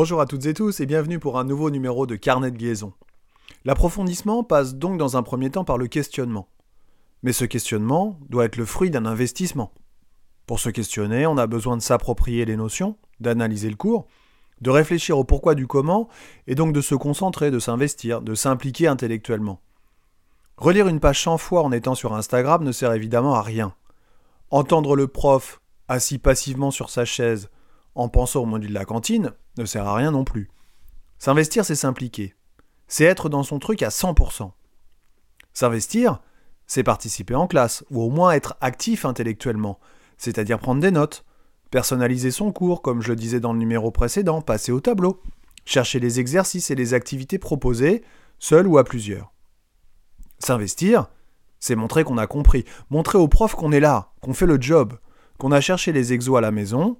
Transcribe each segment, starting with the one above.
Bonjour à toutes et tous et bienvenue pour un nouveau numéro de Carnet de liaison. L'approfondissement passe donc dans un premier temps par le questionnement. Mais ce questionnement doit être le fruit d'un investissement. Pour se questionner, on a besoin de s'approprier les notions, d'analyser le cours, de réfléchir au pourquoi du comment, et donc de se concentrer, de s'investir, de s'impliquer intellectuellement. Relire une page 100 fois en étant sur Instagram ne sert évidemment à rien. Entendre le prof, assis passivement sur sa chaise, en pensant au module de la cantine, ne sert à rien non plus. S'investir, c'est s'impliquer. C'est être dans son truc à 100%. S'investir, c'est participer en classe, ou au moins être actif intellectuellement, c'est-à-dire prendre des notes, personnaliser son cours, comme je le disais dans le numéro précédent, passer au tableau, chercher les exercices et les activités proposées, seul ou à plusieurs. S'investir, c'est montrer qu'on a compris, montrer au prof qu'on est là, qu'on fait le job, qu'on a cherché les exos à la maison,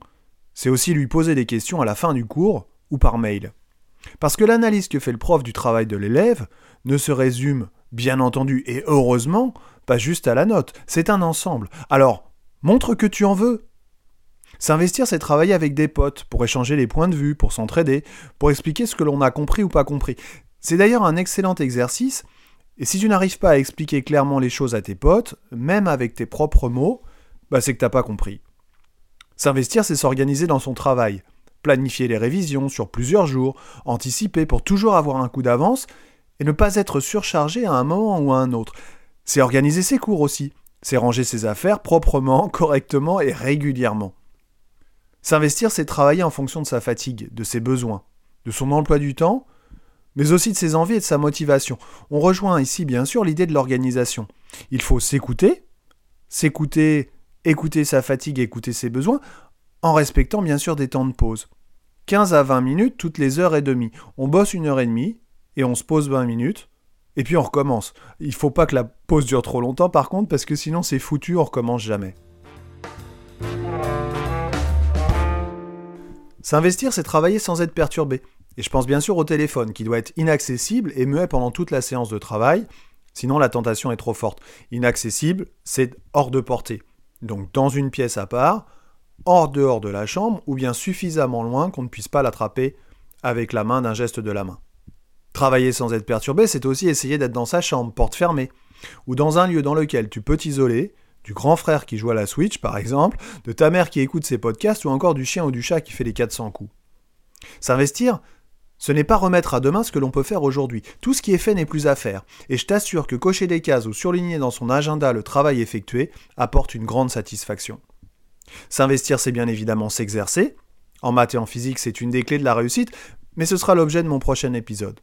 c'est aussi lui poser des questions à la fin du cours ou par mail. Parce que l'analyse que fait le prof du travail de l'élève ne se résume, bien entendu et heureusement, pas juste à la note, c'est un ensemble. Alors, montre que tu en veux. S'investir, c'est travailler avec des potes pour échanger les points de vue, pour s'entraider, pour expliquer ce que l'on a compris ou pas compris. C'est d'ailleurs un excellent exercice, et si tu n'arrives pas à expliquer clairement les choses à tes potes, même avec tes propres mots, bah c'est que t'as pas compris. S'investir, c'est s'organiser dans son travail, planifier les révisions sur plusieurs jours, anticiper pour toujours avoir un coup d'avance et ne pas être surchargé à un moment ou à un autre. C'est organiser ses cours aussi, c'est ranger ses affaires proprement, correctement et régulièrement. S'investir, c'est travailler en fonction de sa fatigue, de ses besoins, de son emploi du temps, mais aussi de ses envies et de sa motivation. On rejoint ici bien sûr l'idée de l'organisation. Il faut s'écouter, s'écouter, écouter sa fatigue, écouter ses besoins, en respectant bien sûr des temps de pause. 15 à 20 minutes toutes les heures et demie. On bosse une heure et demie et on se pose 20 minutes et puis on recommence. Il faut pas que la pause dure trop longtemps par contre parce que sinon c'est foutu, on recommence jamais. S'investir, c'est travailler sans être perturbé. Et je pense bien sûr au téléphone qui doit être inaccessible et muet pendant toute la séance de travail, sinon la tentation est trop forte. Inaccessible, c'est hors de portée. Donc dans une pièce à part, hors dehors de la chambre, ou bien suffisamment loin qu'on ne puisse pas l'attraper avec la main d'un geste de la main. Travailler sans être perturbé, c'est aussi essayer d'être dans sa chambre, porte fermée, ou dans un lieu dans lequel tu peux t'isoler, du grand frère qui joue à la Switch par exemple, de ta mère qui écoute ses podcasts, ou encore du chien ou du chat qui fait les 400 coups. S'investir, ce n'est pas remettre à demain ce que l'on peut faire aujourd'hui. Tout ce qui est fait n'est plus à faire. Et je t'assure que cocher des cases ou surligner dans son agenda le travail effectué apporte une grande satisfaction. S'investir, c'est bien évidemment s'exercer. En maths et en physique, c'est une des clés de la réussite, mais ce sera l'objet de mon prochain épisode.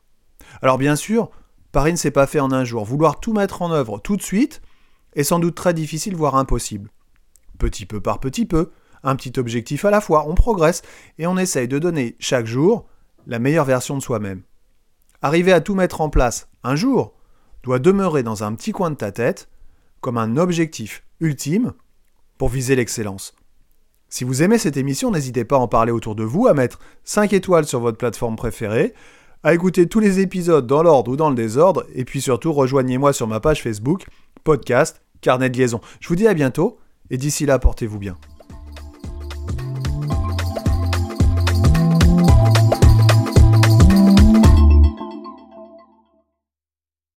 Alors bien sûr, Paris ne s'est pas fait en un jour. Vouloir tout mettre en œuvre tout de suite est sans doute très difficile, voire impossible. Petit peu par petit peu, un petit objectif à la fois, on progresse et on essaye de donner chaque jour la meilleure version de soi-même. Arriver à tout mettre en place un jour doit demeurer dans un petit coin de ta tête comme un objectif ultime pour viser l'excellence. Si vous aimez cette émission, n'hésitez pas à en parler autour de vous, à mettre 5 étoiles sur votre plateforme préférée, à écouter tous les épisodes dans l'ordre ou dans le désordre, et puis surtout rejoignez-moi sur ma page Facebook, podcast, carnet de liaison. Je vous dis à bientôt, et d'ici là, portez-vous bien.